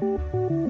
Música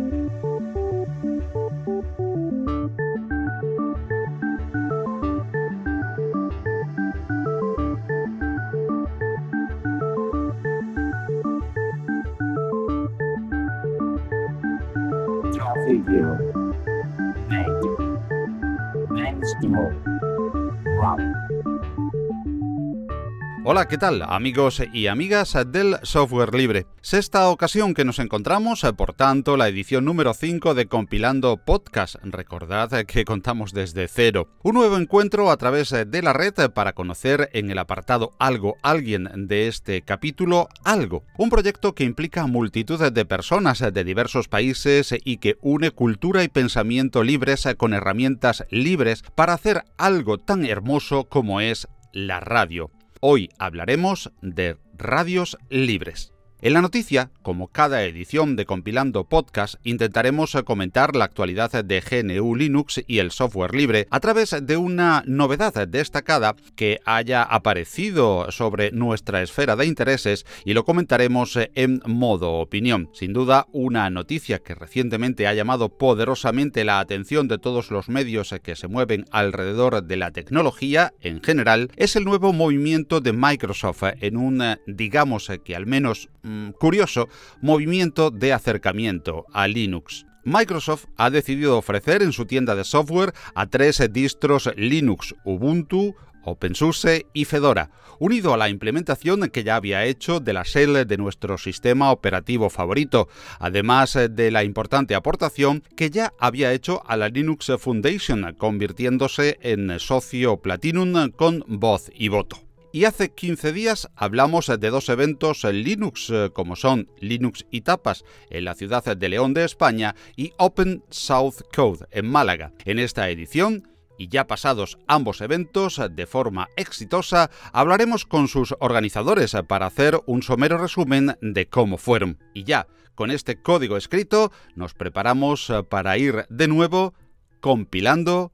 Hola, ¿qué tal amigos y amigas del software libre? Sexta ocasión que nos encontramos, por tanto, la edición número 5 de Compilando Podcast. Recordad que contamos desde cero. Un nuevo encuentro a través de la red para conocer en el apartado Algo, alguien de este capítulo, Algo. Un proyecto que implica a multitud de personas de diversos países y que une cultura y pensamiento libres con herramientas libres para hacer algo tan hermoso como es la radio. Hoy hablaremos de radios libres. En la noticia, como cada edición de Compilando Podcast, intentaremos comentar la actualidad de GNU Linux y el software libre a través de una novedad destacada que haya aparecido sobre nuestra esfera de intereses y lo comentaremos en modo opinión. Sin duda, una noticia que recientemente ha llamado poderosamente la atención de todos los medios que se mueven alrededor de la tecnología en general es el nuevo movimiento de Microsoft en un, digamos que al menos Mm, curioso movimiento de acercamiento a Linux. Microsoft ha decidido ofrecer en su tienda de software a tres distros Linux, Ubuntu, OpenSUSE y Fedora, unido a la implementación que ya había hecho de la shell de nuestro sistema operativo favorito, además de la importante aportación que ya había hecho a la Linux Foundation, convirtiéndose en socio Platinum con voz y voto. Y hace 15 días hablamos de dos eventos en Linux, eh, como son Linux y Tapas en la ciudad de León de España y Open South Code en Málaga. En esta edición y ya pasados ambos eventos de forma exitosa, hablaremos con sus organizadores para hacer un somero resumen de cómo fueron. Y ya, con este código escrito, nos preparamos para ir de nuevo compilando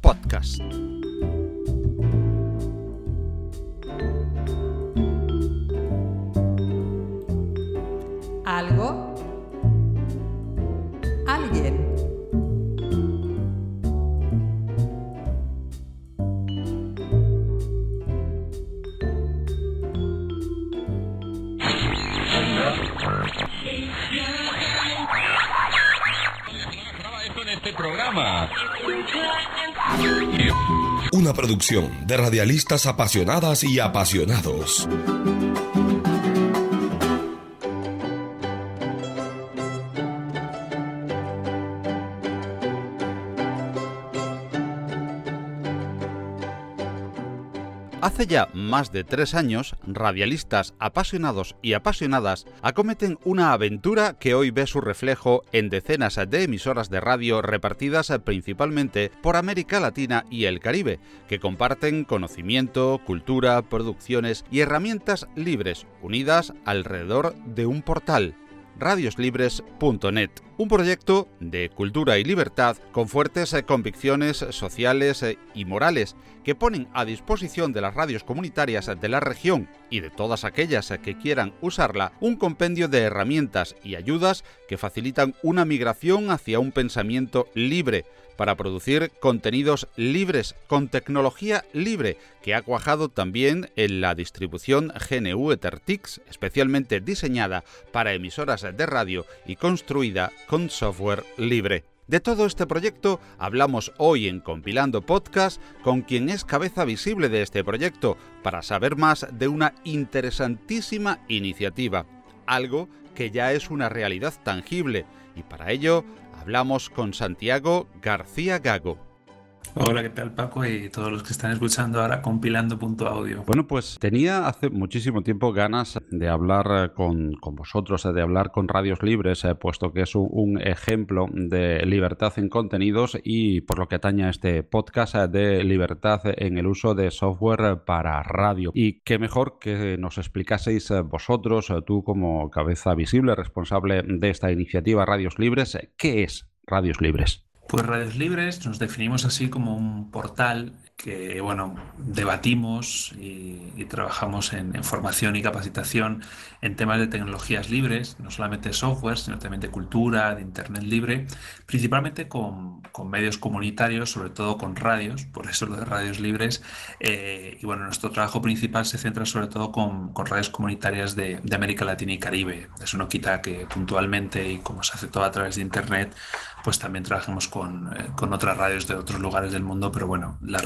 podcast. Algo, alguien. Una producción de radialistas apasionadas y apasionados. Hace ya más de tres años, radialistas apasionados y apasionadas acometen una aventura que hoy ve su reflejo en decenas de emisoras de radio repartidas principalmente por América Latina y el Caribe, que comparten conocimiento, cultura, producciones y herramientas libres unidas alrededor de un portal radioslibres.net, un proyecto de cultura y libertad con fuertes convicciones sociales y morales que ponen a disposición de las radios comunitarias de la región y de todas aquellas que quieran usarla un compendio de herramientas y ayudas que facilitan una migración hacia un pensamiento libre para producir contenidos libres con tecnología libre que ha cuajado también en la distribución GNU EtherTix, especialmente diseñada para emisoras de radio y construida con software libre. De todo este proyecto hablamos hoy en Compilando Podcast con quien es cabeza visible de este proyecto para saber más de una interesantísima iniciativa, algo que ya es una realidad tangible y para ello hablamos con Santiago García Gago. Hola, ¿qué tal Paco? Y todos los que están escuchando ahora compilando punto audio. Bueno, pues tenía hace muchísimo tiempo ganas de hablar eh, con, vosotros, eh, de hablar con Radios Libres, eh, puesto que es un, ejemplo de libertad en contenidos y por lo que atañe a este podcast de libertad en el uso de software para radio. Y qué mejor que nos explicaseis vosotros, tú como cabeza visible, responsable de esta iniciativa Radios Libres, ¿qué es Radios Libres? Pues Radios Libres nos definimos así como un portal que, bueno, debatimos y, trabajamos en, formación y capacitación en temas de tecnologías libres, no solamente software, sino también de cultura, de Internet libre, principalmente con, medios comunitarios, sobre todo con radios, por eso lo de radios libres. Eh, y bueno, nuestro trabajo principal se centra sobre todo con, con radios comunitarias de, América Latina y Caribe. Eso no quita que puntualmente y como se hace todo a través de Internet, pues también trabajemos con, eh, con, otras radios de otros lugares del mundo, pero bueno, las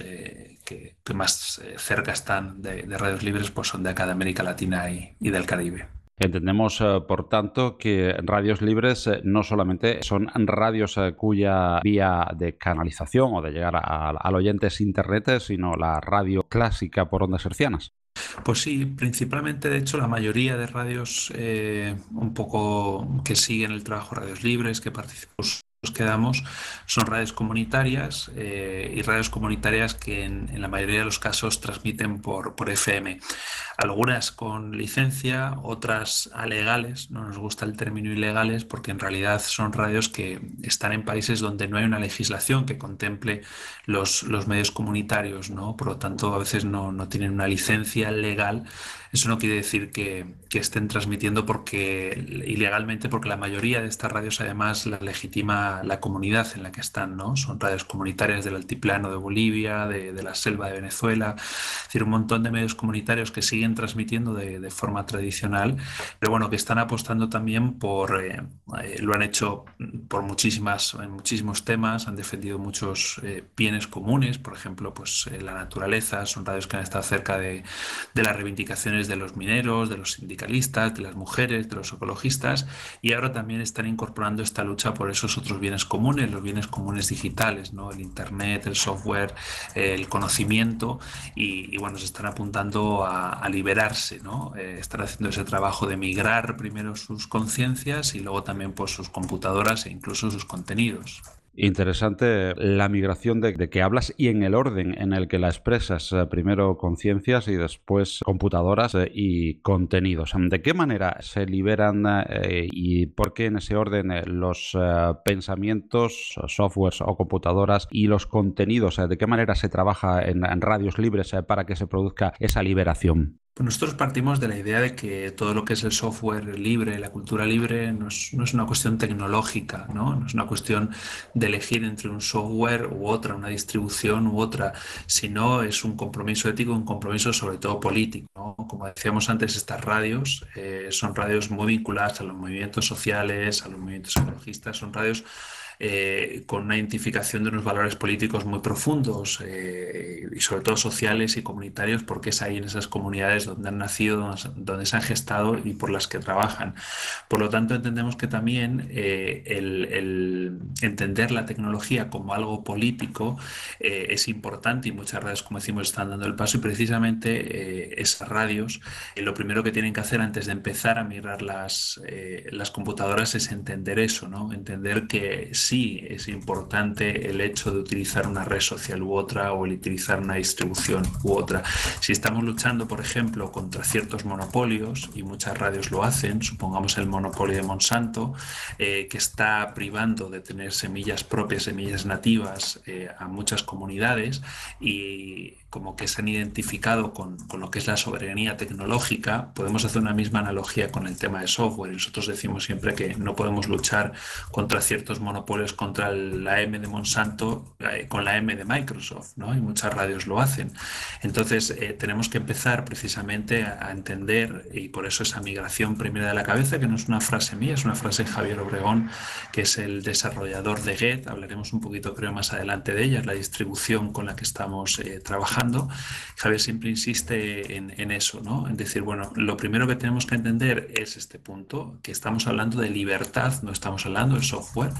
eh, que, que, más eh, cerca están de, de, radios libres pues son de acá de América Latina y, y del Caribe. Entendemos, eh, por tanto, que radios libres no solamente son radios cuya vía de canalización o de llegar a, al oyente es Internet, sino la radio clásica por ondas hercianas. Pues sí, principalmente, de hecho, la mayoría de radios eh, un poco que siguen el trabajo Radios Libres, que participamos que damos son radios comunitarias eh, y radios comunitarias que en, en, la mayoría de los casos transmiten por, por, FM. Algunas con licencia, otras alegales, no nos gusta el término ilegales porque en realidad son radios que están en países donde no hay una legislación que contemple los, los medios comunitarios, ¿no? por lo tanto a veces no, no tienen una licencia legal eso no quiere decir que, que, estén transmitiendo porque ilegalmente, porque la mayoría de estas radios además la legitima la comunidad en la que están, ¿no? Son radios comunitarias del altiplano de Bolivia, de, de la selva de Venezuela, es decir, un montón de medios comunitarios que siguen transmitiendo de, de forma tradicional, pero bueno, que están apostando también por, eh, eh, lo han hecho por muchísimas, muchísimos temas, han defendido muchos eh, bienes comunes, por ejemplo, pues la naturaleza, son radios que han estado cerca de, de las reivindicaciones de los mineros, de los sindicalistas, de las mujeres, de los ecologistas y ahora también están incorporando esta lucha por esos otros bienes comunes, los bienes comunes digitales, ¿no? el Internet, el software, el conocimiento y, bueno, se están apuntando a, a liberarse, ¿no? Eh, están haciendo ese trabajo de migrar primero sus conciencias y luego también pues, sus computadoras e incluso sus contenidos. Interesante la migración de, de, que hablas y en el orden en el que la expresas. Eh, primero conciencias y después computadoras eh, y contenidos. ¿De qué manera se liberan eh, y por qué en ese orden los pensamientos, softwares o computadoras y los contenidos? ¿De qué manera se trabaja en, radios libres para que se produzca esa liberación? Nosotros partimos de la idea de que todo lo que es el software libre, la cultura libre, no es, no es, una cuestión tecnológica, ¿no? no es una cuestión de elegir entre un software u otra, una distribución u otra, sino es un compromiso ético, un compromiso sobre todo político. Como decíamos antes, estas radios eh, son radios muy vinculadas a los movimientos sociales, a los movimientos ecologistas, son radios eh, con una identificación de unos valores políticos muy profundos eh, y sobre todo sociales y comunitarios, porque es ahí en esas comunidades donde han nacido, donde, se han gestado y por las que trabajan. Por lo tanto, entendemos que también eh, el, el, entender la tecnología como algo político eh, es importante y muchas radios, como decimos, están dando el paso y precisamente eh, esas radios lo primero que tienen que hacer antes de empezar a migrar las, las computadoras es entender eso, ¿no? entender que sí es importante el hecho de utilizar una red social u otra o el utilizar una distribución u otra. Si estamos luchando, por ejemplo, contra ciertos monopolios, y muchas radios lo hacen, supongamos el monopolio de Monsanto, eh, que está privando de tener semillas propias, semillas nativas eh, a muchas comunidades y como que se han identificado con, con, lo que es la soberanía tecnológica, podemos hacer una misma analogía con el tema de software. Nosotros decimos siempre que no podemos luchar contra ciertos monopolios, contra la M de Monsanto, eh, con la M de Microsoft, ¿no? Y muchas radios lo hacen. Entonces, eh, tenemos que empezar precisamente a, entender, y por eso esa migración primera de la cabeza, que no es una frase mía, es una frase de Javier Obregón, que es el desarrollador de Get, hablaremos un poquito, creo, más adelante de ella, la distribución con la que estamos eh, trabajando Javier siempre insiste en, eso, ¿no? En decir, bueno, lo primero que tenemos que entender es este punto, que estamos hablando de libertad, no estamos hablando de software,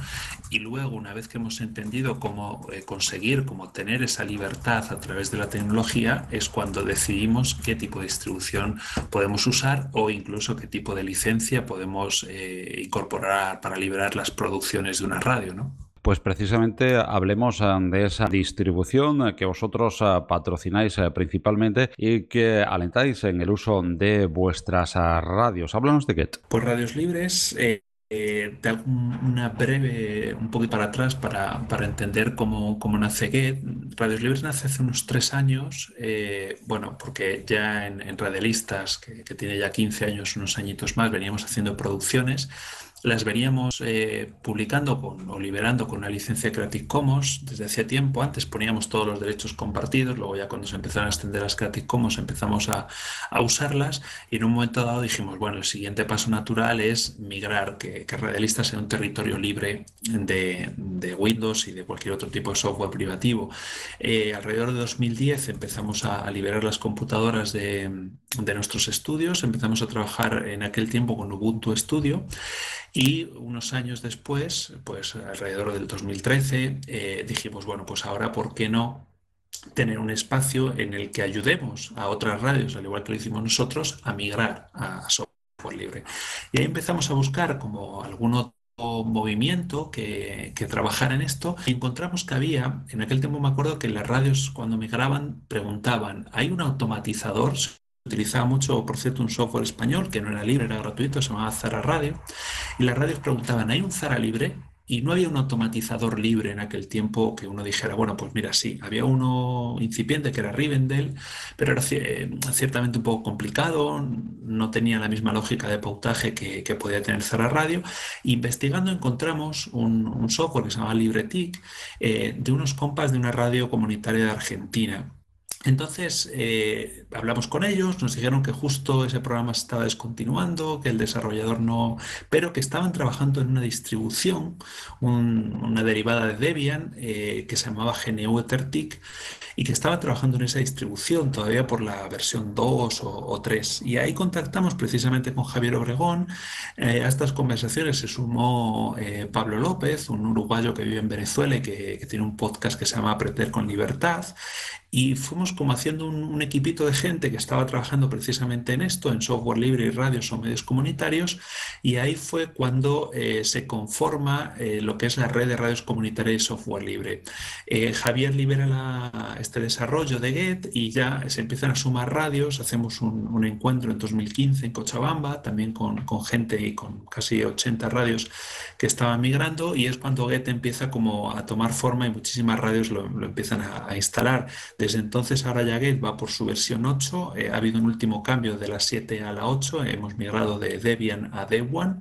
y luego, una vez que hemos entendido cómo eh, conseguir, cómo tener esa libertad a través de la tecnología, es cuando decidimos qué tipo de distribución podemos usar o incluso qué tipo de licencia podemos eh, incorporar para liberar las producciones de una radio, ¿no? Pues precisamente hablemos eh, de esa distribución eh, que vosotros eh, patrocináis principalmente y que alentáis en el uso de vuestras radios. Háblanos de Get. Pues Radios Libres eh, una breve, un poquito para atrás para, entender cómo, nace Get. Radios Libres nace hace unos tres años, bueno, porque ya en, en Radialistas, que, que, tiene ya 15 años, unos añitos más, veníamos haciendo producciones las veníamos eh, publicando con, o liberando con una licencia Creative Commons desde hace tiempo. Antes poníamos todos los derechos compartidos, luego ya cuando se empezaron a extender las Creative Commons empezamos a, usarlas y en un momento dado dijimos, bueno, el siguiente paso natural es migrar, que, que Radialista sea un territorio libre de, Windows y de cualquier otro tipo de software privativo. Eh, alrededor de 2010 empezamos a, liberar las computadoras de, de nuestros estudios, empezamos a trabajar en aquel tiempo con Ubuntu Studio y unos años después, pues alrededor del 2013, eh, dijimos, bueno, pues ahora, ¿por qué no tener un espacio en el que ayudemos a otras radios, al igual que lo hicimos nosotros, a migrar a software libre? Y ahí empezamos a buscar como algún otro movimiento que, que, trabajara en esto y encontramos que había, en aquel tiempo me acuerdo que las radios cuando migraban preguntaban, ¿hay un automatizador Utilizaba mucho, por cierto, un software español que no era libre, era gratuito, se llamaba Zara Radio. Y las radios preguntaban, ¿hay un Zara libre? Y no había un automatizador libre en aquel tiempo que uno dijera, bueno, pues mira, sí, había uno incipiente que era Rivendell, pero era ciertamente un poco complicado, no tenía la misma lógica de pautaje que, podía tener Zara Radio. Investigando encontramos un, software que se llama LibreTIC eh, de unos compas de una radio comunitaria de Argentina entonces, eh, hablamos con ellos, nos dijeron que justo ese programa estaba descontinuando, que el desarrollador no, pero que estaban trabajando en una distribución, una derivada de Debian, eh, que se llamaba GNU Ethertic, y que estaba trabajando en esa distribución todavía por la versión 2 o, 3. Y ahí contactamos precisamente con Javier Obregón. Eh, a estas conversaciones se sumó Pablo López, un uruguayo que vive en Venezuela y que tiene un podcast que se llama Aprender con Libertad y fuimos como haciendo un, equipito de gente que estaba trabajando precisamente en esto, en software libre y radios o medios comunitarios, y ahí fue cuando eh, se conforma eh, lo que es la red de radios comunitarias y software libre. Eh, Javier libera este desarrollo de Get y ya se empiezan a sumar radios, hacemos un, encuentro en 2015 en Cochabamba, también con, con, gente y con casi 80 radios que estaban migrando, y es cuando Get empieza como a tomar forma y muchísimas radios lo, empiezan a, a instalar. Desde entonces ahora ya Gate va por su versión 8, eh, ha habido un último cambio de la 7 a la 8, hemos migrado de Debian a Debian,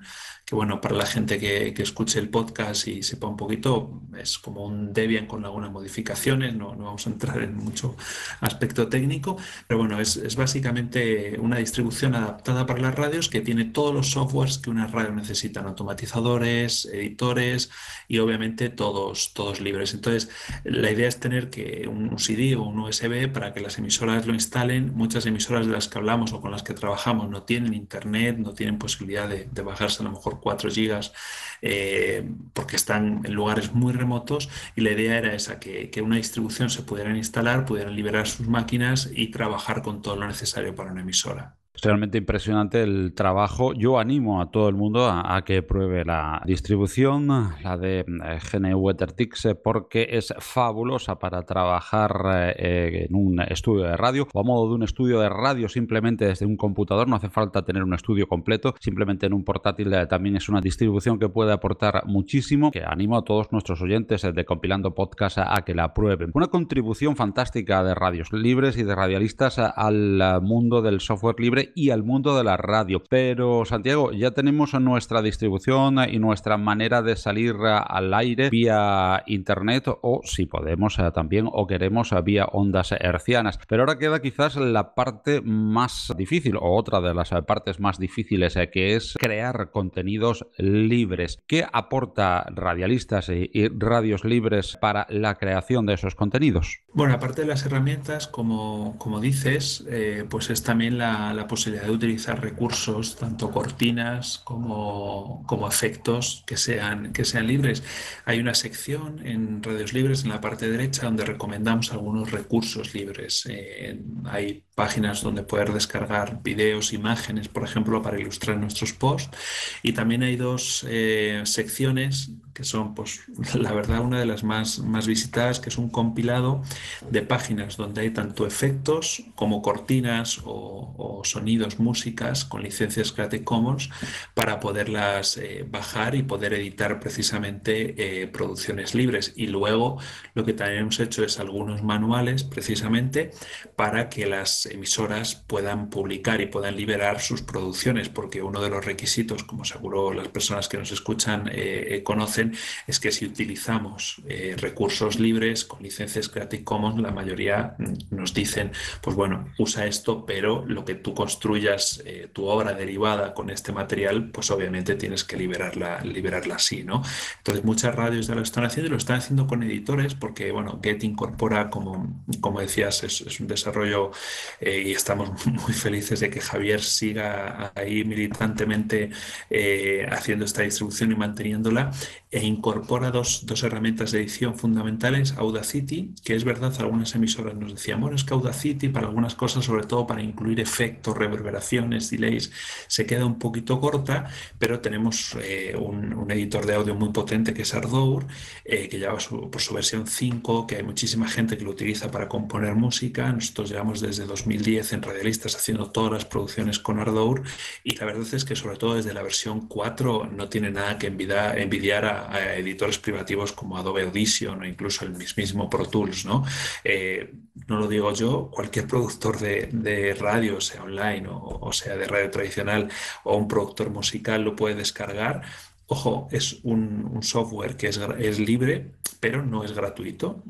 que bueno, para la gente que, escuche el podcast y sepa un poquito, es como un Debian con algunas modificaciones, no, vamos a entrar en mucho aspecto técnico, pero bueno, es, básicamente una distribución adaptada para las radios que tiene todos los softwares que una radio necesitan, automatizadores, editores y obviamente todos, todos libres. Entonces, la idea es tener que un CD o un USB para que las emisoras lo instalen. Muchas emisoras de las que hablamos o con las que trabajamos no tienen internet, no tienen posibilidad de, de bajarse a lo mejor 4 gigas eh, porque están en lugares muy remotos y la idea era esa, que, que una distribución se pudieran instalar, pudieran liberar sus máquinas y trabajar con todo lo necesario para una emisora realmente impresionante el trabajo. Yo animo a todo el mundo a, que pruebe la distribución, la de eh, GNU Ethertix, eh, porque es fabulosa para trabajar eh, en un estudio de radio o a modo de un estudio de radio simplemente desde un computador. No hace falta tener un estudio completo, simplemente en un portátil también es una distribución que puede aportar muchísimo. Que animo a todos nuestros oyentes de Compilando Podcast a, que la prueben. Una contribución fantástica de radios libres y de radialistas al mundo del software libre y al mundo de la radio. Pero Santiago, ya tenemos nuestra distribución y nuestra manera de salir al aire vía internet o si podemos eh, también o queremos eh, vía ondas hercianas. Pero ahora queda quizás la parte más difícil o otra de las partes más difíciles eh, que es crear contenidos libres. ¿Qué aporta radialistas y radios libres para la creación de esos contenidos? Bueno, aparte de las herramientas, como, como dices, pues es también la, la posibilidad posibilidad de utilizar recursos, tanto cortinas como, como efectos que sean, que sean libres. Hay una sección en Radios Libres en la parte derecha donde recomendamos algunos recursos libres. Eh, hay páginas donde poder descargar videos, imágenes, por ejemplo, para ilustrar nuestros posts. Y también hay dos eh, secciones que son, pues, la verdad, una de las más, más visitadas, que es un compilado de páginas donde hay tanto efectos como cortinas o, sonidos, músicas con licencias Creative Commons para poderlas eh, bajar y poder editar precisamente eh, producciones libres. Y luego lo que también hemos hecho es algunos manuales precisamente para que las emisoras puedan publicar y puedan liberar sus producciones, porque uno de los requisitos, como seguro las personas que nos escuchan eh, conocen, es que si utilizamos recursos libres con licencias Creative Commons, la mayoría mm, nos dicen, pues bueno, usa esto, pero lo que tú construyas, tu obra derivada con este material, pues obviamente tienes que liberarla, liberarla así, ¿no? Entonces muchas radios ya lo están haciendo y lo están haciendo con editores porque, bueno, Get incorpora, como, como decías, es, un desarrollo eh, y estamos muy felices de que Javier siga ahí militantemente eh, haciendo esta distribución y manteniéndola e incorpora dos, dos, herramientas de edición fundamentales, Audacity, que es verdad, algunas emisoras nos decían, bueno, es que Audacity para algunas cosas, sobre todo para incluir efectos, reverberaciones, delays, se queda un poquito corta, pero tenemos eh, un, editor de audio muy potente que es Ardour, eh, que lleva por su versión 5, que hay muchísima gente que lo utiliza para componer música. Nosotros llevamos desde 2010 en Radialistas haciendo todas las producciones con Ardour y la verdad es que sobre todo desde la versión 4 no tiene nada que envidiar a editores privativos como Adobe Audition o incluso el mismísimo Pro Tools, ¿no? Eh, no lo digo yo, cualquier productor de, radio, sea online o, sea de radio tradicional o un productor musical lo puede descargar. Ojo, es un, software que es, es libre, pero no es gratuito.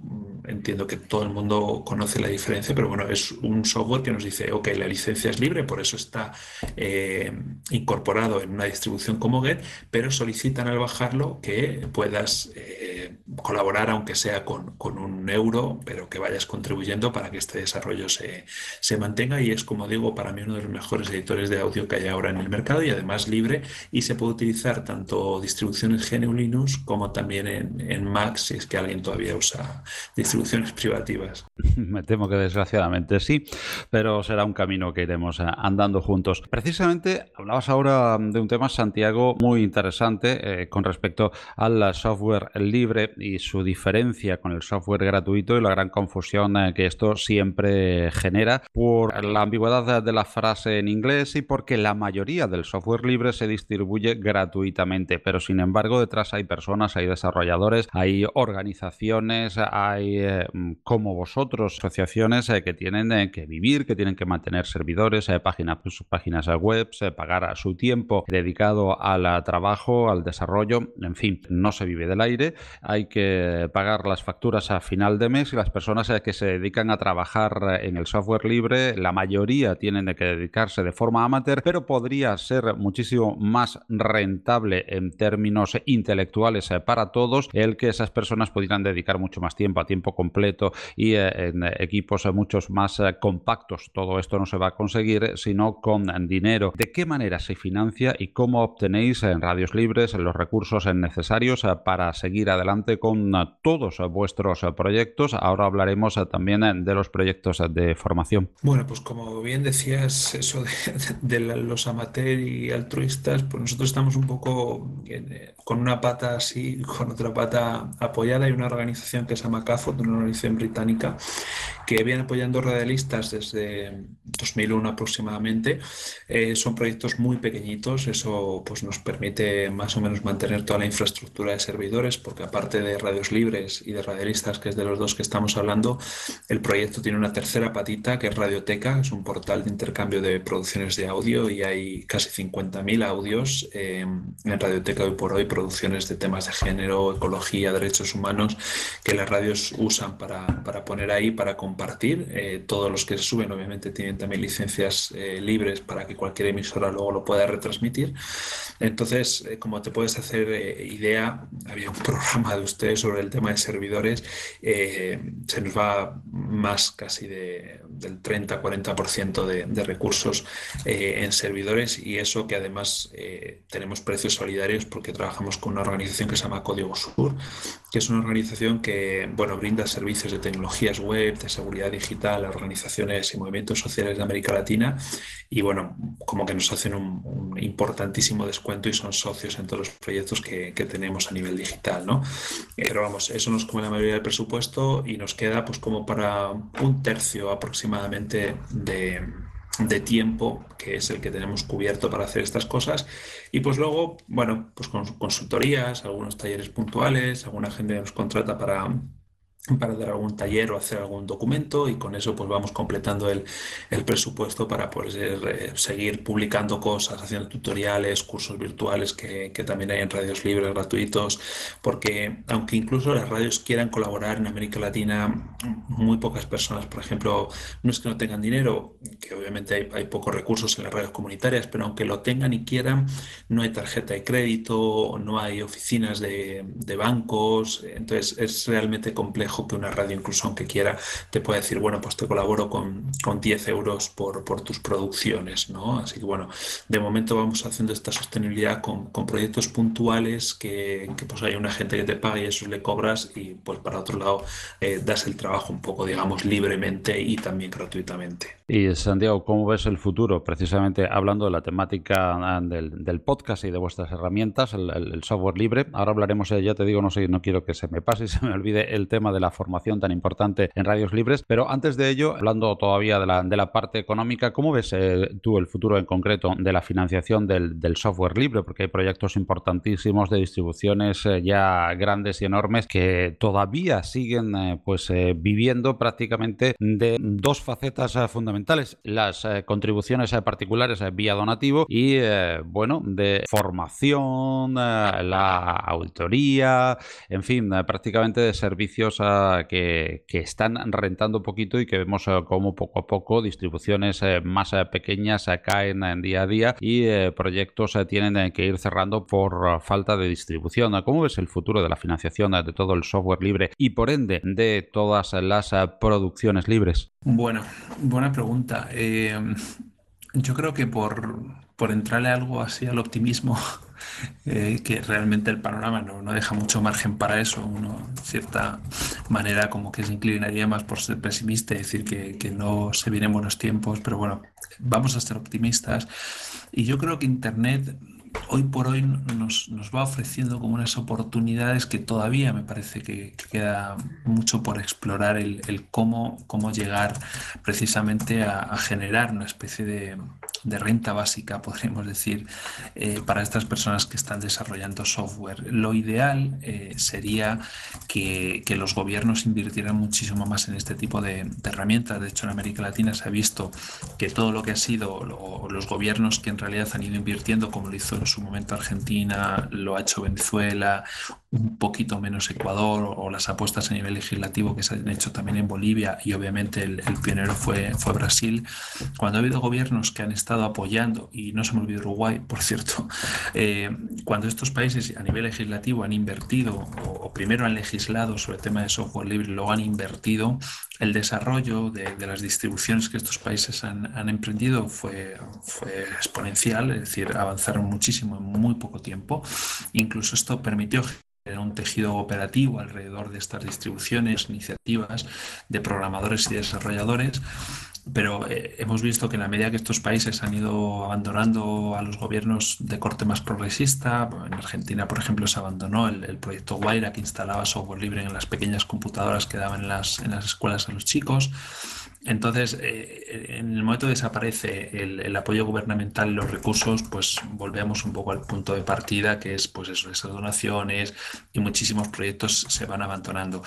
Entiendo que todo el mundo conoce la diferencia, pero bueno, es un software que nos dice, ok, la licencia es libre, por eso está eh, incorporado en una distribución como Get, pero solicitan al bajarlo que puedas eh, colaborar, aunque sea con, un euro, pero que vayas contribuyendo para que este desarrollo se, mantenga. Y es, como digo, para mí uno de los mejores editores de audio que hay ahora en el mercado y además libre y se puede utilizar tanto distribuciones GNU como también en, en Mac si es que alguien todavía usa distribuciones privativas. Me temo que desgraciadamente sí, pero será un camino que iremos eh, andando juntos. Precisamente hablabas ahora de un tema, Santiago, muy interesante eh, con respecto al software libre y su diferencia con el software gratuito y la gran confusión eh, que esto siempre genera por la ambigüedad de la frase en inglés y porque la mayoría del software libre se distribuye gratuitamente, pero sin embargo detrás hay personas, hay desarrolladores, hay organizaciones, hay Mm, como vosotros, asociaciones eh, que tienen eh, que vivir, que tienen que mantener servidores, eh, páginas, pues, páginas web, pagar a su tiempo dedicado al trabajo, al desarrollo, en fin, no se vive del aire, hay que pagar las facturas a final de mes y las personas que se dedican a trabajar en el software libre, la mayoría tienen que dedicarse de forma amateur, pero podría ser muchísimo más rentable en términos intelectuales para todos el que esas personas pudieran dedicar mucho más tiempo a tiempo completo y eh, en equipos muchos más eh, compactos. Todo esto no se va a conseguir sino con dinero. ¿De qué manera se financia y cómo obtenéis en radios libres los recursos necesarios eh, para seguir adelante con todos vuestros proyectos? Ahora hablaremos también de los proyectos de formación. Bueno, pues como bien decías, eso de, los amateur y altruistas, pues nosotros estamos un poco con una pata así, con otra pata apoyada. y una organización que se llama CAFO, una organización británica que viene apoyando radialistas desde 2001 aproximadamente. Eh, son proyectos muy pequeñitos, eso pues, nos permite más o menos mantener toda la infraestructura de servidores, porque aparte de radios libres y de radialistas, que es de los dos que estamos hablando, el proyecto tiene una tercera patita que es Radioteca, es un portal de intercambio de producciones de audio y hay casi 50.000 audios eh, en Radioteca hoy por hoy, producciones de temas de género, ecología, derechos humanos, que las radios usan para, para poner ahí, para compartir. Eh, todos los que se suben obviamente tienen también licencias eh, libres para que cualquier emisora luego lo pueda retransmitir. Entonces, eh, como te puedes hacer idea, había un programa de usted sobre el tema de servidores, se nos va más casi de, del 30-40% de, de recursos en servidores y eso que además tenemos precios solidarios porque trabajamos con una organización que se llama Código Sur, que es una organización que bueno, brinda servicios de tecnologías web, de seguridad digital a organizaciones y movimientos sociales de América Latina y bueno, como que nos hacen un, importantísimo descuento y son socios en todos los proyectos que, que tenemos a nivel digital, ¿no? Pero vamos, eso nos come la mayoría del presupuesto y nos queda pues como para un tercio aproximadamente de, de tiempo, que es el que tenemos cubierto para hacer estas cosas. Y pues luego, bueno, pues con consultorías, algunos talleres puntuales, alguna gente nos contrata para para dar algún taller o hacer algún documento y con eso pues vamos completando el, el presupuesto para poder eh, seguir publicando cosas, haciendo tutoriales, cursos virtuales que, que, también hay en radios libres gratuitos, porque aunque incluso las radios quieran colaborar en América Latina, muy pocas personas, por ejemplo, no es que no tengan dinero, que obviamente hay, hay pocos recursos en las radios comunitarias, pero aunque lo tengan y quieran, no hay tarjeta de crédito, no hay oficinas de, de bancos, entonces es realmente complejo que una radio, incluso aunque quiera, te puede decir, bueno, pues te colaboro con, con 10 euros por, por, tus producciones, ¿no? Así que bueno, de momento vamos haciendo esta sostenibilidad con, con proyectos puntuales que, que, pues hay una gente que te paga y eso le cobras y pues para otro lado eh, das el trabajo un poco, digamos, libremente y también gratuitamente. Y Santiago, ¿cómo ves el futuro? Precisamente hablando de la temática ah, del, podcast y de vuestras herramientas, el, software libre. Ahora hablaremos, eh, ya te digo, no sé, no quiero que se me pase y se me olvide el tema de la formación tan importante en radios libres. Pero antes de ello, hablando todavía de la, parte económica, ¿cómo ves eh, tú el futuro en concreto de la financiación del, software libre? Porque hay proyectos importantísimos de distribuciones eh, ya grandes y enormes que todavía siguen eh, pues viviendo prácticamente de dos facetas eh, Las eh, contribuciones particulares vía donativo y, bueno, de formación, la auditoría, en fin, prácticamente de servicios que, que, están rentando poquito y que vemos como poco a poco distribuciones más pequeñas caen en día a día y proyectos tienen que ir cerrando por falta de distribución. ¿Cómo ves el futuro de la financiación de todo el software libre y por ende de todas las producciones libres? Bueno, buena pregunta. Eh, yo creo que por, por entrarle algo así al optimismo, eh, que realmente el panorama no, deja mucho margen para eso, uno de cierta manera como que se inclinaría más por ser pesimista y decir que no se vienen buenos tiempos, pero bueno, vamos a ser optimistas. Y yo creo que Internet hoy por hoy nos, nos, va ofreciendo como unas oportunidades que todavía me parece que, que queda mucho por explorar el, el, cómo, cómo llegar precisamente a, a generar una especie de, de, renta básica, podríamos decir, eh, para estas personas que están desarrollando software. Lo ideal eh, sería que, que, los gobiernos invirtieran muchísimo más en este tipo de, de, herramientas. De hecho, en América Latina se ha visto que todo lo que ha sido lo, los gobiernos que en realidad han ido invirtiendo, como lo hizo en su momento Argentina, lo ha hecho Venezuela, un poquito menos Ecuador o las apuestas a nivel legislativo que se han hecho también en Bolivia y obviamente el, el pionero fue, fue Brasil. Cuando ha habido gobiernos que han estado apoyando, y no se me olvide Uruguay, por cierto, eh, cuando estos países a nivel legislativo han invertido o, o, primero han legislado sobre el tema de software libre, luego han invertido, el desarrollo de, de las distribuciones que estos países han, han emprendido fue, fue exponencial, es decir, avanzaron muchísimo en muy poco tiempo. Incluso esto permitió un tejido operativo alrededor de estas distribuciones, iniciativas de programadores y desarrolladores, pero eh, hemos visto que en la medida que estos países han ido abandonando a los gobiernos de corte más progresista, en Argentina, por ejemplo, se abandonó el, el proyecto Guaira que instalaba software libre en las pequeñas computadoras que daban en las, en las escuelas a los chicos. Entonces, eh, en el momento que desaparece el, el, apoyo gubernamental y los recursos, pues volvemos un poco al punto de partida, que es pues eso, esas donaciones y muchísimos proyectos se van abandonando.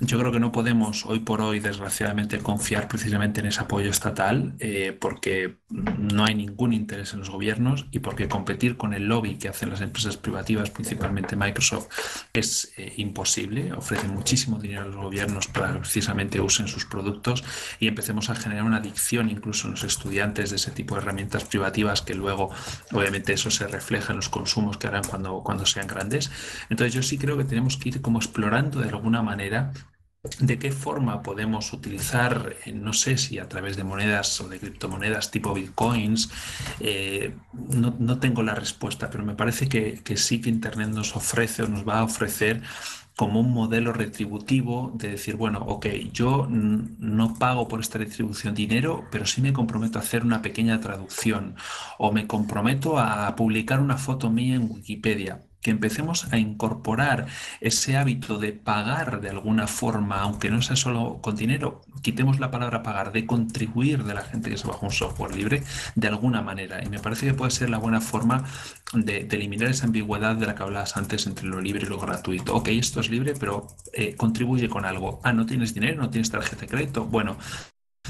Yo creo que no podemos hoy por hoy, desgraciadamente, confiar precisamente en ese apoyo estatal eh, porque no hay ningún interés en los gobiernos y porque competir con el lobby que hacen las empresas privativas, principalmente Microsoft, es eh, imposible. Ofrecen muchísimo dinero a los gobiernos para que precisamente usen sus productos y empecemos a generar una adicción incluso en los estudiantes de ese tipo de herramientas privativas que luego, obviamente, eso se refleja en los consumos que harán cuando, cuando sean grandes. Entonces yo sí creo que tenemos que ir como explorando de alguna manera ¿De qué forma podemos utilizar, eh, no sé si a través de monedas o de criptomonedas tipo bitcoins? Eh, no, tengo la respuesta, pero me parece que, sí que Internet nos ofrece o nos va a ofrecer como un modelo retributivo de decir, bueno, ok, yo no pago por esta retribución dinero, pero sí me comprometo a hacer una pequeña traducción o me comprometo a publicar una foto mía en Wikipedia que empecemos a incorporar ese hábito de pagar de alguna forma, aunque no sea solo con dinero, quitemos la palabra pagar, de contribuir de la gente que se baja un software libre de alguna manera. Y me parece que puede ser la buena forma de, eliminar esa ambigüedad de la que hablabas antes entre lo libre y lo gratuito. Ok, esto es libre, pero eh, contribuye con algo. Ah, no tienes dinero, no tienes tarjeta de crédito. Bueno,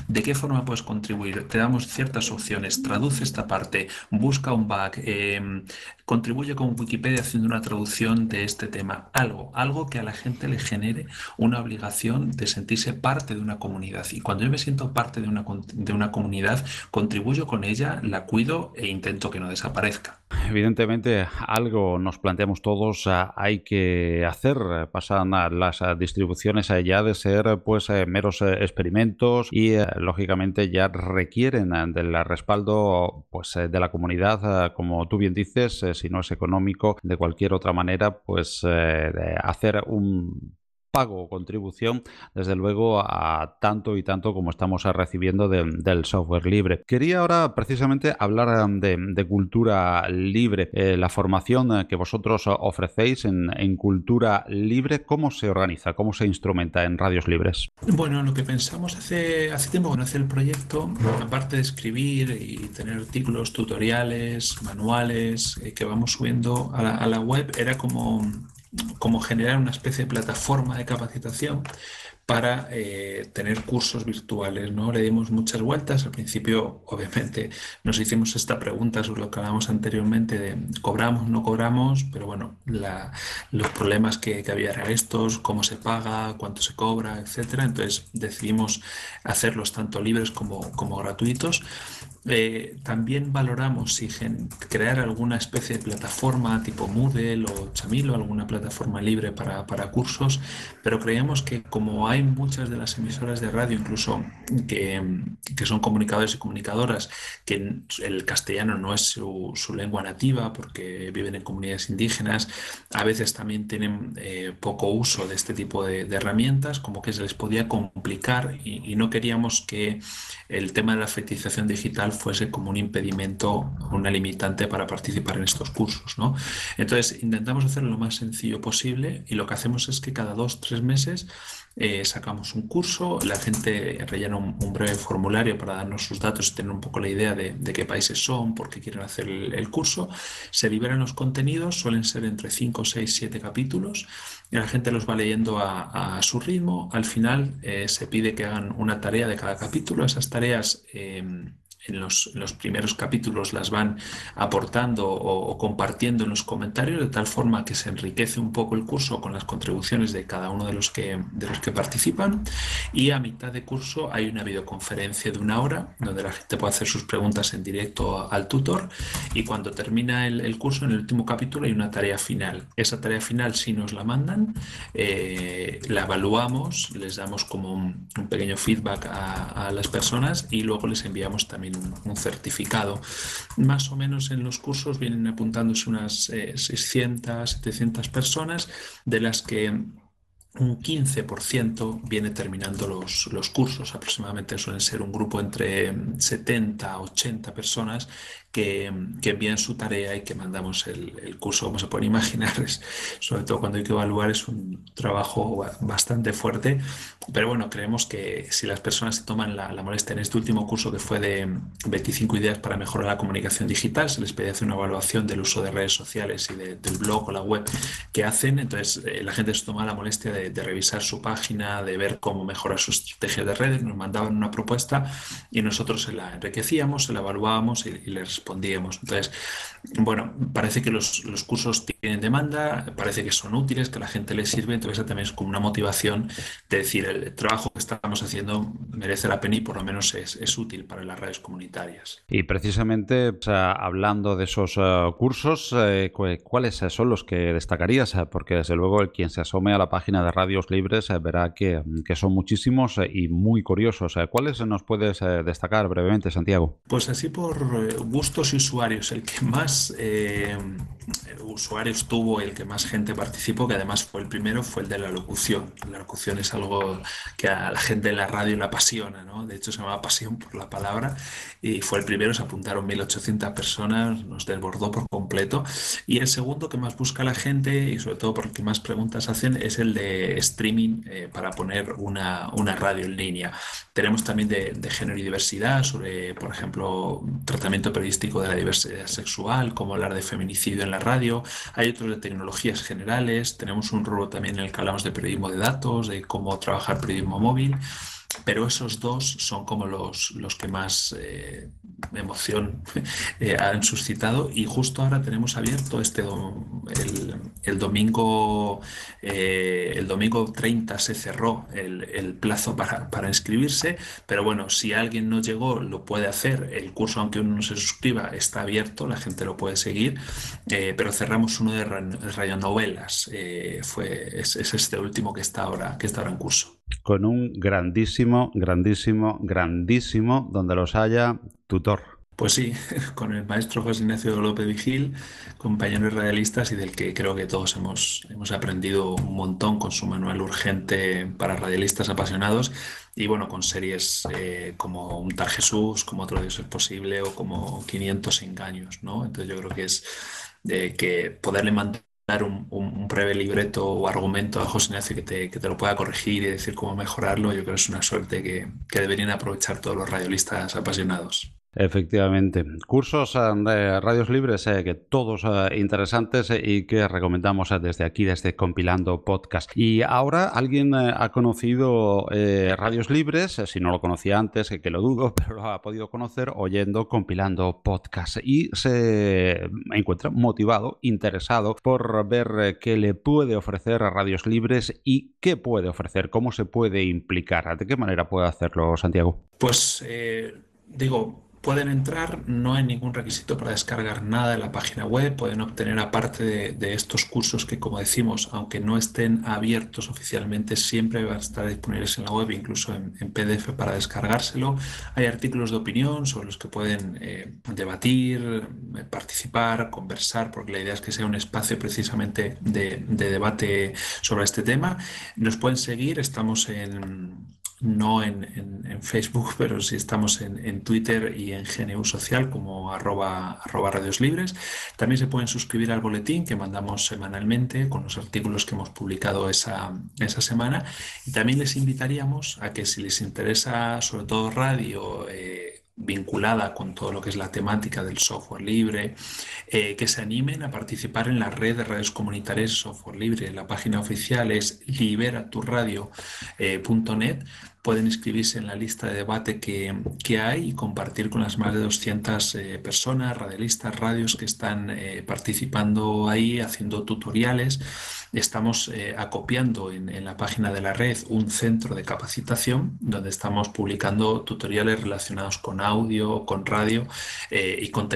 ¿De qué forma puedes contribuir? Te damos ciertas opciones. Traduce esta parte, busca un bug, em, contribuye con Wikipedia haciendo una traducción de este tema. Algo, algo que a la gente le genere una obligación de sentirse parte de una comunidad. Y cuando yo me siento parte de una, de una comunidad, contribuyo con ella, la cuido e intento que no desaparezca. Evidentemente, algo nos planteamos todos, ah, hay que hacer. Pasan las ah, distribuciones ya de ser pues eh, meros eh, experimentos y eh, lógicamente ya requieren del respaldo pues de la comunidad, ah, como tú bien dices, si no es económico, de cualquier otra manera, pues hacer un pago o contribución, desde luego, a tanto y tanto como estamos recibiendo del software libre. Quería ahora precisamente hablar um, de, cultura libre, eh, la formación eh, que vosotros ofrecéis en, cultura libre, ¿cómo se organiza, cómo se instrumenta en radios libres? Bueno, lo que pensamos hace, hace tiempo con hacer el proyecto, aparte de escribir y tener artículos, tutoriales, manuales eh, que vamos subiendo a la web, era como como generar una especie de plataforma de capacitación para eh, tener cursos virtuales. ¿no? Le dimos muchas vueltas. Al principio, obviamente, nos hicimos esta pregunta sobre lo que hablábamos anteriormente de cobramos, no cobramos, pero bueno, los problemas que, que había eran estos, cómo se paga, cuánto se cobra, etcétera. Entonces decidimos hacerlos tanto libres como, como gratuitos. Eh, también valoramos crear alguna especie de plataforma tipo Moodle o Chamilo, alguna plataforma libre para, cursos, pero creemos que como hay muchas de las emisoras de radio, incluso que, son comunicadores y comunicadoras, que el castellano no es su, su, lengua nativa porque viven en comunidades indígenas, a veces también tienen eh, poco uso de este tipo de, herramientas, como que se les podía complicar y, y no queríamos que el tema de la fetización digital fuese como un impedimento, una limitante para participar en estos cursos. ¿no? Entonces, intentamos hacerlo lo más sencillo posible y lo que hacemos es que cada dos, tres meses eh, sacamos un curso, la gente rellena un, breve formulario para darnos sus datos y tener un poco la idea de, qué países son, por qué quieren hacer el, curso. Se liberan los contenidos, suelen ser entre 5, 6, 7 capítulos la gente los va leyendo a, su ritmo. Al final eh, se pide que hagan una tarea de cada capítulo. Esas tareas... Em, en los, primeros capítulos las van aportando o, compartiendo en los comentarios de tal forma que se enriquece un poco el curso con las contribuciones de cada uno de los que, de los que participan y a mitad de curso hay una videoconferencia de una hora donde la gente puede hacer sus preguntas en directo al tutor y cuando termina el, curso en el último capítulo hay una tarea final. Esa tarea final si nos la mandan, eh, la evaluamos, les damos como un, pequeño feedback a, a las personas y luego les enviamos también un, certificado. Más o menos en los cursos vienen apuntándose unas 600, eh, 700 personas, de las que un 15% viene terminando los, los, cursos. Aproximadamente suelen ser un grupo entre 70 a 80 personas que, que envíen su tarea y que mandamos el, curso, como se pueden imaginar, sobre todo cuando hay que evaluar, es un trabajo bastante fuerte, pero bueno, creemos que si las personas se toman la, molestia en este último curso que fue de 25 ideas para mejorar la comunicación digital, se les pedía hacer una evaluación del uso de redes sociales y del blog o la web que hacen, entonces eh, la gente se toma la molestia de, revisar su página, de ver cómo mejorar su estrategia de redes, nos mandaban una propuesta y nosotros se la enriquecíamos, se la evaluábamos y, y le respondíamos. Entonces, bueno, parece que los, los, cursos tienen demanda, parece que son útiles, que a la gente les sirve, entonces también es como una motivación de decir, el trabajo que estamos haciendo merece la pena y por lo menos es, es útil para las redes comunitarias. Y precisamente, hablando de esos eh, cursos, eh, ¿cuáles son los que destacarías? Porque desde luego el quien se asome a la página de Radios Libres eh, verá que, que, son muchísimos y muy curiosos. ¿Cuáles nos puedes destacar brevemente, Santiago? Pues así por gustos y usuarios, el que más eh, usuarios tuvo, el que más gente participó, que además fue el primero, fue el de la locución. La locución es algo que a la gente de la radio le apasiona, ¿no? De hecho, se llama pasión por la palabra y fue el primero, se apuntaron 1.800 personas, nos desbordó por completo. Y el segundo que más busca la gente y sobre todo porque más preguntas hacen es el de streaming eh, para poner una, una, radio en línea. Tenemos también de, de género y diversidad sobre, por ejemplo, tratamiento periodístico de la diversidad sexual como hablar de feminicidio en la radio. Hay otros de tecnologías generales. Tenemos un rol también en el que hablamos de periodismo de datos, de cómo trabajar periodismo móvil. Pero esos dos son como los, los que más eh, emoción eh, han suscitado. Y justo ahora tenemos abierto este el, el, domingo eh, el domingo 30 se cerró el, el plazo para, para, inscribirse. Pero bueno si alguien no llegó lo puede hacer. El curso aunque uno no se suscriba está abierto la gente lo puede seguir. Pero cerramos uno de radionovelas fue es, es, este último que está ahora que está ahora en curso con un grandísimo, grandísimo, grandísimo, donde los haya, tutor. Pues sí, con el maestro José Ignacio López Vigil, compañeros radialistas y del que creo que todos hemos, hemos aprendido un montón con su manual urgente para radialistas apasionados y bueno, con series eh, como Un tal Jesús, como Otro Dios es posible o como 500 engaños, ¿no? Entonces yo creo que es de que poderle mantener dar un, breve libreto o argumento a José Ignacio que te, que te, lo pueda corregir y decir cómo mejorarlo, yo creo que es una suerte que, que deberían aprovechar todos los radiolistas apasionados. Efectivamente. Cursos eh, de radios libres eh, que todos eh, interesantes y que recomendamos desde aquí, desde Compilando Podcast. Y ahora alguien ha conocido radios libres, si no lo conocía antes, que lo dudo, pero lo ha podido conocer oyendo Compilando Podcast y se encuentra motivado, interesado por ver qué le puede ofrecer a radios libres y qué puede ofrecer, cómo se puede implicar. ¿De qué manera puede hacerlo, Santiago? Pues digo, Pueden entrar, no hay ningún requisito para descargar nada de la página web, pueden obtener aparte de, estos cursos que como decimos, aunque no estén abiertos oficialmente, siempre van a estar disponibles en la web, incluso en, PDF para descargárselo. Hay artículos de opinión sobre los que pueden eh, debatir, eh, participar, conversar, porque la idea es que sea un espacio precisamente de, de debate sobre este tema. Nos pueden seguir, estamos en no en, Facebook, pero sí estamos en, Twitter y en GNU Social como arroba, radios libres. También se pueden suscribir al boletín que mandamos semanalmente con los artículos que hemos publicado esa, esa semana. Y también les invitaríamos a que si les interesa sobre todo radio, eh, vinculada con todo lo que es la temática del software libre, eh, que se animen a participar en la red de redes comunitarias software libre. La página oficial es liberaturradio.net. Eh, Pueden inscribirse en la lista de debate que, que, hay y compartir con las más de 200 eh, personas, radialistas, radios que están participando ahí, haciendo tutoriales. Estamos eh, acopiando en, la página de la red un centro de capacitación donde estamos publicando tutoriales relacionados con audio, con radio eh, y con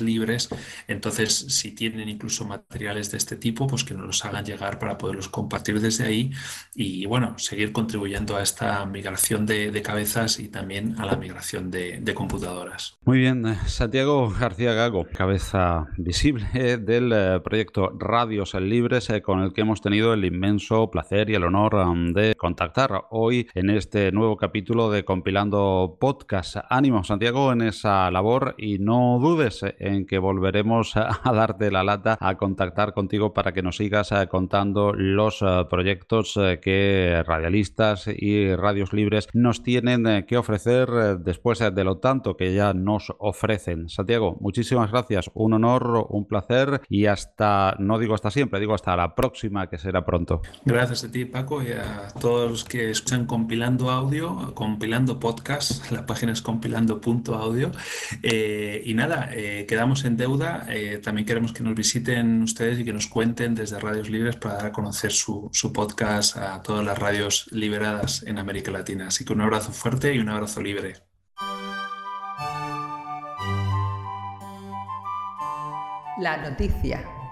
libres. Entonces, si tienen incluso materiales de este tipo, pues que nos los hagan llegar para poderlos compartir desde ahí y, bueno, seguir contribuyendo a esta migración de, cabezas y también a la migración de, computadoras. Muy bien, eh, Santiago García Gago, cabeza visible eh, del eh, proyecto Radios Libres, con el que hemos tenido el inmenso placer y el honor um, de contactar hoy en este nuevo capítulo de Compilando Podcast. Ánimo, Santiago, en esa labor y no dudes en que volveremos a darte la lata a contactar contigo para que nos sigas contando los proyectos que radialistas y radios libres nos tienen que ofrecer después de lo tanto que ya nos ofrecen. Santiago, muchísimas gracias, un honor, un placer y hasta, no digo hasta siempre, digo hasta la próxima que será pronto. Gracias a ti, Paco, y a todos los que escuchan compilando audio, compilando podcast, la página es compilando.audio. Eh, y nada, eh, quedamos en deuda. Eh, también queremos que nos visiten ustedes y que nos cuenten desde Radios Libres para dar a conocer su, su podcast a todas las radios liberadas en América Latina. Así que un abrazo fuerte y un abrazo libre. La noticia.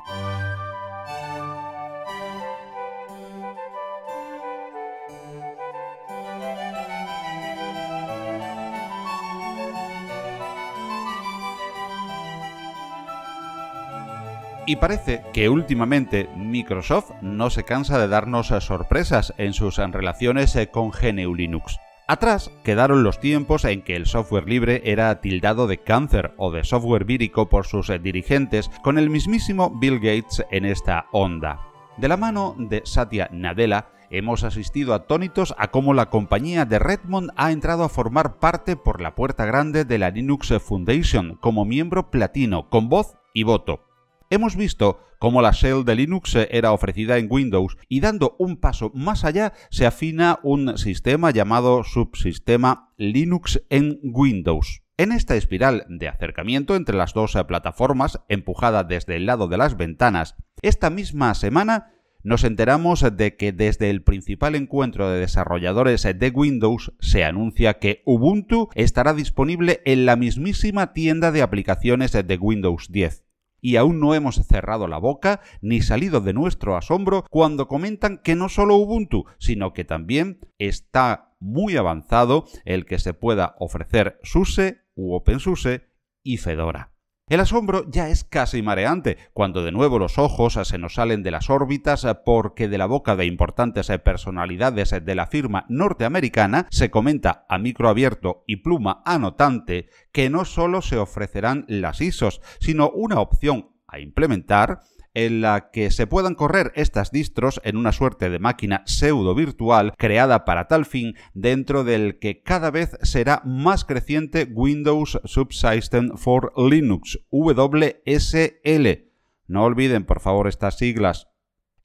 Y parece que últimamente Microsoft no se cansa de darnos sorpresas en sus relaciones con GNU Linux. Atrás quedaron los tiempos en que el software libre era tildado de cáncer o de software vírico por sus dirigentes, con el mismísimo Bill Gates en esta onda. De la mano de Satya Nadella, hemos asistido atónitos a cómo la compañía de Redmond ha entrado a formar parte por la puerta grande de la Linux Foundation como miembro platino, con voz y voto. Hemos visto cómo la shell de Linux era ofrecida en Windows y dando un paso más allá se afina un sistema llamado subsistema Linux en Windows. En esta espiral de acercamiento entre las dos plataformas, empujada desde el lado de las ventanas, esta misma semana nos enteramos de que desde el principal encuentro de desarrolladores de Windows se anuncia que Ubuntu estará disponible en la mismísima tienda de aplicaciones de Windows 10 y aún no hemos cerrado la boca ni salido de nuestro asombro cuando comentan que no solo Ubuntu, sino que también está muy avanzado el que se pueda ofrecer SUSE u OpenSUSE y Fedora. El asombro ya es casi mareante cuando de nuevo los ojos se nos salen de las órbitas porque de la boca de importantes personalidades de la firma norteamericana se comenta a micro abierto y pluma anotante que no solo se ofrecerán las ISOs, sino una opción a implementar en la que se puedan correr estas distros en una suerte de máquina pseudo virtual creada para tal fin dentro del que cada vez será más creciente Windows Subsystem for Linux, WSL. No olviden por favor estas siglas.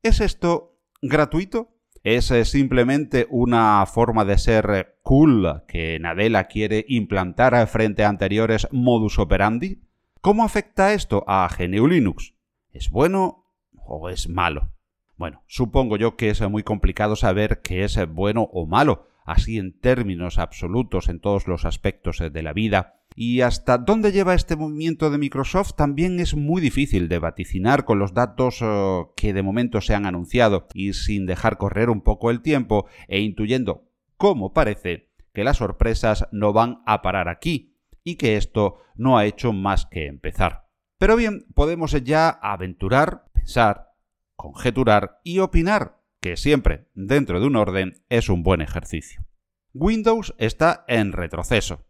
¿Es esto gratuito? ¿Es eh, simplemente una forma de ser cool que Nadella quiere implantar frente a anteriores modus operandi? ¿Cómo afecta esto a GNU Linux? ¿Es bueno o es malo? Bueno, supongo yo que es muy complicado saber qué es bueno o malo, así en términos absolutos en todos los aspectos de la vida. Y hasta dónde lleva este movimiento de Microsoft también es muy difícil de vaticinar con los datos eh, que de momento se han anunciado y sin dejar correr un poco el tiempo e intuyendo, como parece, que las sorpresas no van a parar aquí y que esto no ha hecho más que empezar. Pero bien, podemos ya aventurar, pensar, conjeturar y opinar, que siempre, dentro de un orden, es un buen ejercicio. Windows está en retroceso.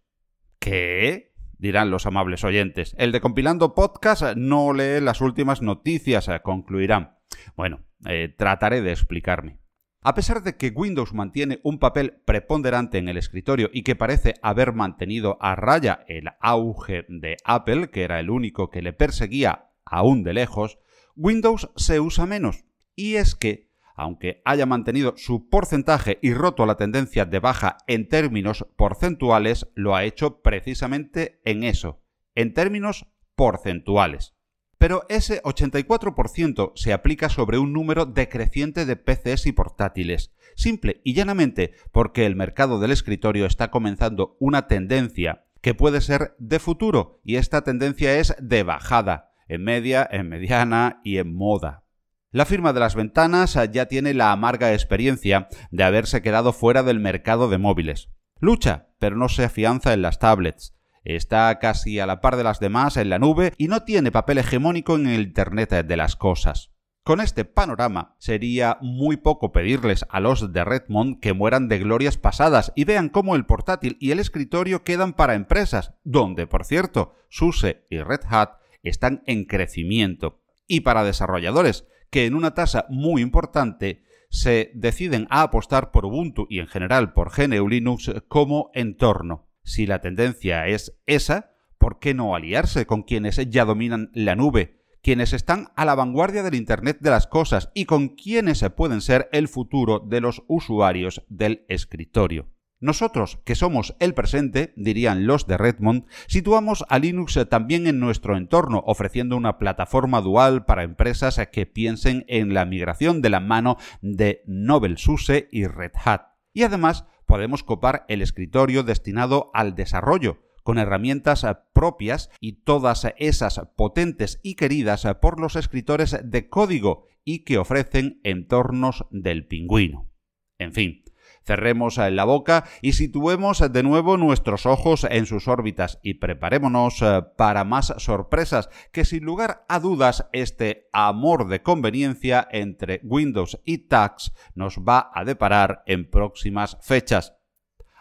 ¿Qué? dirán los amables oyentes. El de compilando podcast no lee las últimas noticias, concluirán. Bueno, eh, trataré de explicarme. A pesar de que Windows mantiene un papel preponderante en el escritorio y que parece haber mantenido a raya el auge de Apple, que era el único que le perseguía aún de lejos, Windows se usa menos. Y es que, aunque haya mantenido su porcentaje y roto la tendencia de baja en términos porcentuales, lo ha hecho precisamente en eso, en términos porcentuales. Pero ese 84% se aplica sobre un número decreciente de PCs y portátiles, simple y llanamente porque el mercado del escritorio está comenzando una tendencia que puede ser de futuro y esta tendencia es de bajada, en media, en mediana y en moda. La firma de las ventanas ya tiene la amarga experiencia de haberse quedado fuera del mercado de móviles. Lucha, pero no se afianza en las tablets. Está casi a la par de las demás en la nube y no tiene papel hegemónico en el Internet de las cosas. Con este panorama, sería muy poco pedirles a los de Redmond que mueran de glorias pasadas y vean cómo el portátil y el escritorio quedan para empresas, donde, por cierto, SUSE y Red Hat están en crecimiento. Y para desarrolladores, que en una tasa muy importante se deciden a apostar por Ubuntu y en general por GNU Linux como entorno. Si la tendencia es esa, ¿por qué no aliarse con quienes ya dominan la nube, quienes están a la vanguardia del Internet de las Cosas y con quienes pueden ser el futuro de los usuarios del escritorio? Nosotros, que somos el presente, dirían los de Redmond, situamos a Linux también en nuestro entorno, ofreciendo una plataforma dual para empresas que piensen en la migración de la mano de Nobel SUSE y Red Hat. Y además podemos copar el escritorio destinado al desarrollo, con herramientas propias y todas esas potentes y queridas por los escritores de código y que ofrecen entornos del pingüino. En fin, Cerremos la boca y situemos de nuevo nuestros ojos en sus órbitas y preparémonos eh, para más sorpresas que sin lugar a dudas este amor de conveniencia entre Windows y Tax nos va a deparar en próximas fechas.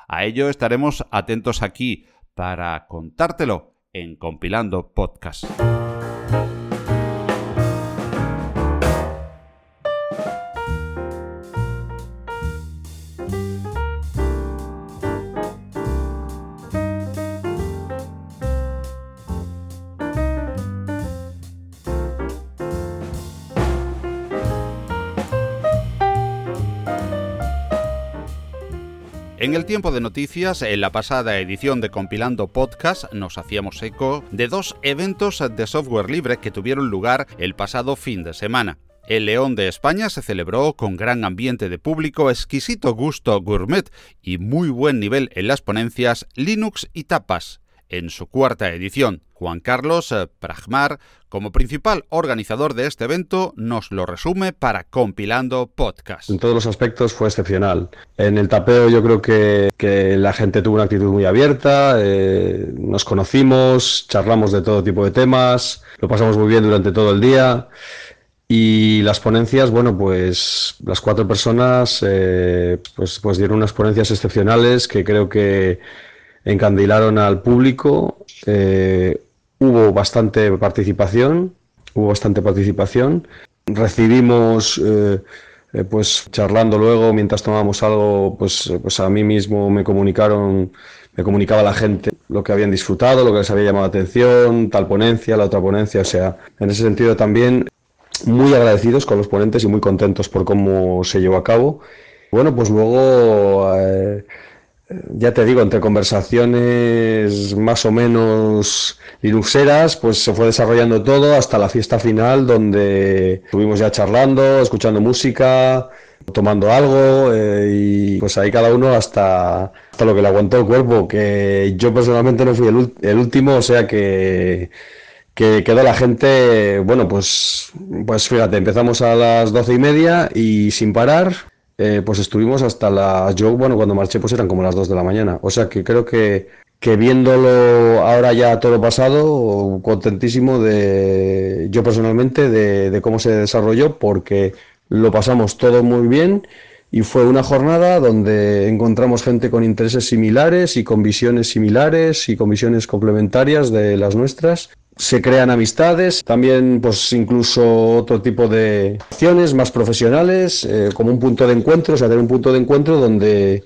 A ello estaremos atentos aquí para contártelo en Compilando Podcast. El tiempo de noticias, en la pasada edición de Compilando Podcast, nos hacíamos eco de dos eventos de software libre que tuvieron lugar el pasado fin de semana. El León de España se celebró con gran ambiente de público, exquisito gusto gourmet y muy buen nivel en las ponencias Linux y Tapas, en su cuarta edición. Juan Carlos eh, Pragmar, como principal organizador de este evento, nos lo resume para Compilando Podcast. En todos los aspectos fue excepcional. En el tapeo yo creo que, la gente tuvo una actitud muy abierta, eh, nos conocimos, charlamos de todo tipo de temas, lo pasamos muy bien durante todo el día. Y las ponencias, bueno, pues las cuatro personas eh, pues, pues dieron unas ponencias excepcionales que creo que encandilaron al público. Eh, hubo bastante participación, hubo bastante participación. Recibimos, eh, eh, pues charlando luego, mientras tomábamos algo, pues, pues a mí mismo me comunicaron, me comunicaba la gente lo que habían disfrutado, lo que les había llamado la atención, tal ponencia, la otra ponencia, o sea, en ese sentido también muy agradecidos con los ponentes y muy contentos por cómo se llevó a cabo. Bueno, pues luego ya te digo, entre conversaciones más o menos linuxeras, pues se fue desarrollando todo hasta la fiesta final donde estuvimos ya charlando, escuchando música, tomando algo eh, y pues ahí cada uno hasta, hasta lo que le aguantó el cuerpo, que yo personalmente no fui el, el último, o sea que que quedó la gente, bueno, pues, pues fíjate, empezamos a las doce y media y sin parar, eh, pues estuvimos hasta las... Yo, bueno, cuando marché pues eran como las 2 de la mañana. O sea que creo que, que viéndolo ahora ya todo pasado, contentísimo de, yo personalmente, de, de cómo se desarrolló, porque lo pasamos todo muy bien y fue una jornada donde encontramos gente con intereses similares y con visiones similares y con visiones complementarias de las nuestras se crean amistades, también pues incluso otro tipo de acciones más profesionales, eh, como un punto de encuentro, o sea, tener un punto de encuentro donde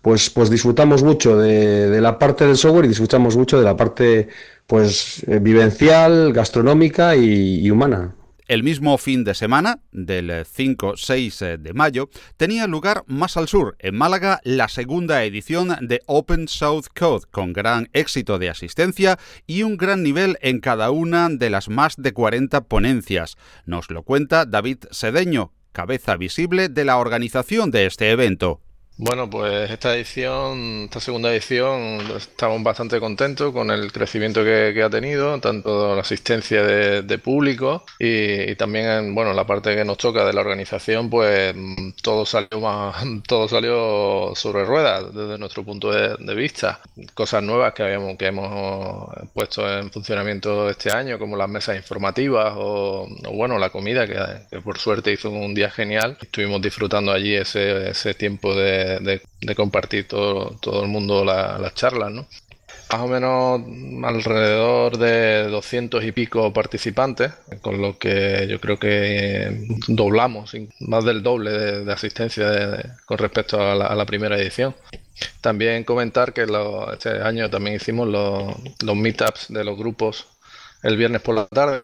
pues, pues disfrutamos mucho de, la parte del software y disfrutamos mucho de la parte pues eh, vivencial, gastronómica y humana. El mismo fin de semana, del 5-6 eh, de mayo, tenía lugar más al sur, en Málaga, la segunda edición de Open South Code, con gran éxito de asistencia y un gran nivel en cada una de las más de 40 ponencias. Nos lo cuenta David Sedeño, cabeza visible de la organización de este evento. Bueno, pues esta edición, esta segunda edición, estamos bastante contentos con el crecimiento que, ha tenido, tanto la asistencia de, público y, también, bueno, la parte que nos toca de la organización, pues todo salió más, todo salió sobre ruedas desde nuestro punto de, vista. Cosas nuevas que habíamos, que hemos puesto en funcionamiento este año, como las mesas informativas o, bueno, la comida que, por suerte hizo un día genial. Estuvimos disfrutando allí ese tiempo de de, compartir todo, todo el mundo las charlas, ¿no? Más o menos alrededor de 200 y pico participantes, con lo que yo creo que doblamos, más del doble de, asistencia con respecto a la, primera edición. También comentar que este año también hicimos los, los meetups de los grupos el viernes por la tarde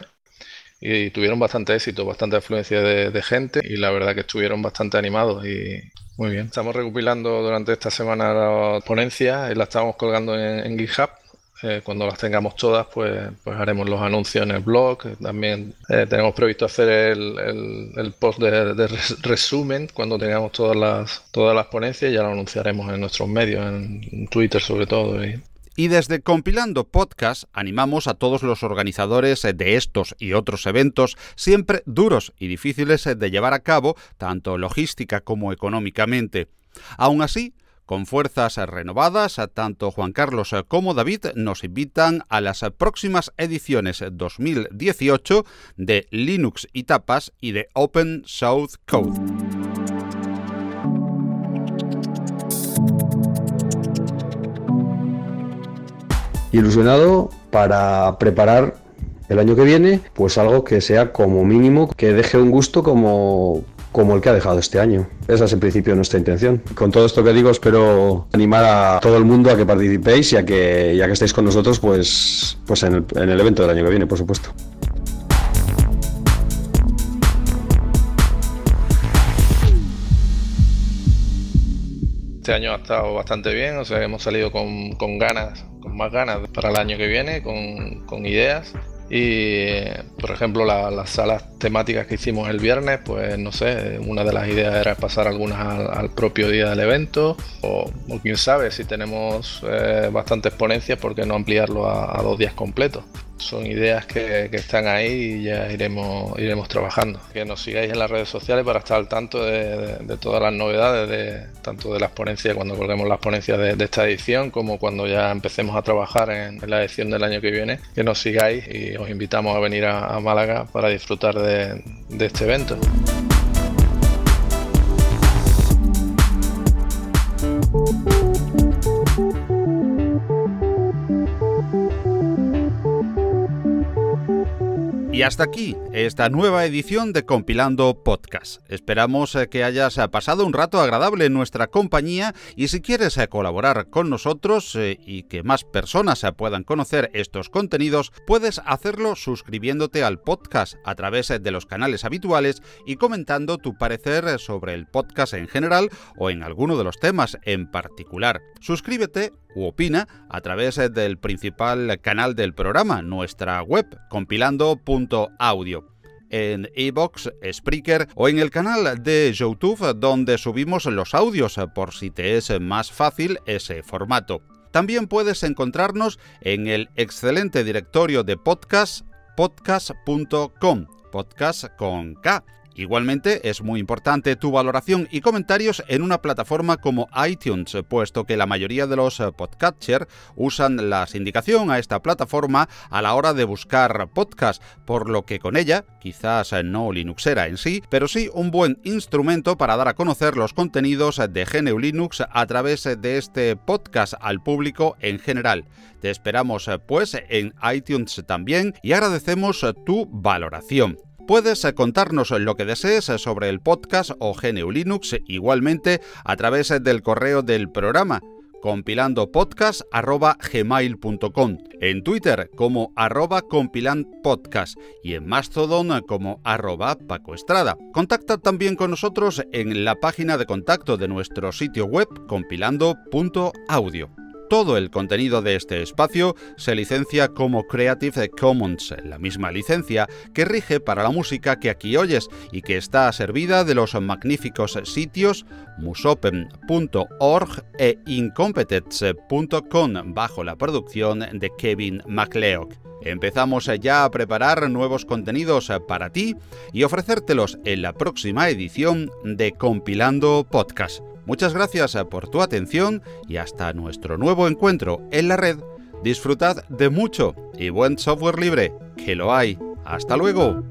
y tuvieron bastante éxito, bastante afluencia de, gente y la verdad que estuvieron bastante animados y muy bien. Estamos recopilando durante esta semana las ponencias y las estamos colgando en, GitHub. Eh, cuando las tengamos todas, pues, pues haremos los anuncios en el blog. También eh, tenemos previsto hacer el, el, post de, resumen cuando tengamos todas las, todas las ponencias. Ya lo anunciaremos en nuestros medios, en Twitter sobre todo. Y, y desde Compilando Podcast animamos a todos los organizadores de estos y otros eventos, siempre duros y difíciles de llevar a cabo, tanto logística como económicamente. Aún así, con fuerzas renovadas, tanto Juan Carlos como David nos invitan a las próximas ediciones 2018 de Linux y Tapas y de Open Source Code. Ilusionado para preparar el año que viene, pues algo que sea como mínimo, que deje un gusto como, como el que ha dejado este año. Esa es en principio nuestra intención. Con todo esto que digo, espero animar a todo el mundo a que participéis y a que, ya que estéis con nosotros, pues, pues en, el, en el evento del año que viene, por supuesto. Este año ha estado bastante bien, o sea, hemos salido con, con ganas más ganas para el año que viene, con, con ideas. Y, por ejemplo, las salas temáticas que hicimos el viernes, pues no sé, una de las ideas era pasar algunas al, propio día del evento, o, quién sabe, si tenemos eh, bastantes ponencias, ¿por qué no ampliarlo a dos días completos? Son ideas que, están ahí y ya iremos, iremos trabajando. Que nos sigáis en las redes sociales para estar al tanto de, todas las novedades, de, tanto de las ponencias, cuando colguemos las ponencias de, esta edición, como cuando ya empecemos a trabajar en, la edición del año que viene. Que nos sigáis y os invitamos a venir a, Málaga para disfrutar de este evento. Y hasta aquí esta nueva edición de Compilando Podcast. Esperamos eh, que hayas eh, pasado un rato agradable en nuestra compañía y si quieres eh, colaborar con nosotros y que más personas puedan conocer estos contenidos, puedes hacerlo suscribiéndote al podcast a través de los canales habituales y comentando tu parecer sobre el podcast en general o en alguno de los temas en particular. Suscríbete u opina a través del principal canal del programa, nuestra web, compilando.audio en iBox, Spreaker o en el canal de YouTube donde subimos los audios por si te es más fácil ese formato. También puedes encontrarnos en el excelente directorio de podcast podcast.com, podcast con K Igualmente es muy importante tu valoración y comentarios en una plataforma como iTunes, puesto que la mayoría de los podcatchers usan la sindicación a esta plataforma a la hora de buscar podcast, por lo que con ella, quizás no Linuxera en sí, pero sí un buen instrumento para dar a conocer los contenidos de GNU Linux a través de este podcast al público en general. Te esperamos pues en iTunes también y agradecemos tu valoración. Puedes eh, contarnos lo que desees eh, sobre el podcast o GNU Linux igualmente a través eh, del correo del programa compilandopodcast.gmail.com, en Twitter como arroba compilandpodcast y en Mastodon como arroba Paco Estrada. Contacta también con nosotros en la página de contacto de nuestro sitio web compilando.audio. todo el contenido de este espacio se licencia como Creative Commons, la misma licencia que rige para la música que aquí oyes y que está servida de los magníficos sitios musopen.org e incompetence.com bajo la producción de Kevin MacLeod. Empezamos ya a preparar nuevos contenidos para ti y ofrecértelos en la próxima edición de Compilando Podcast. Muchas gracias por tu atención y hasta nuestro nuevo encuentro en la red. Disfrutad de mucho y buen software libre, que lo hay. Hasta luego.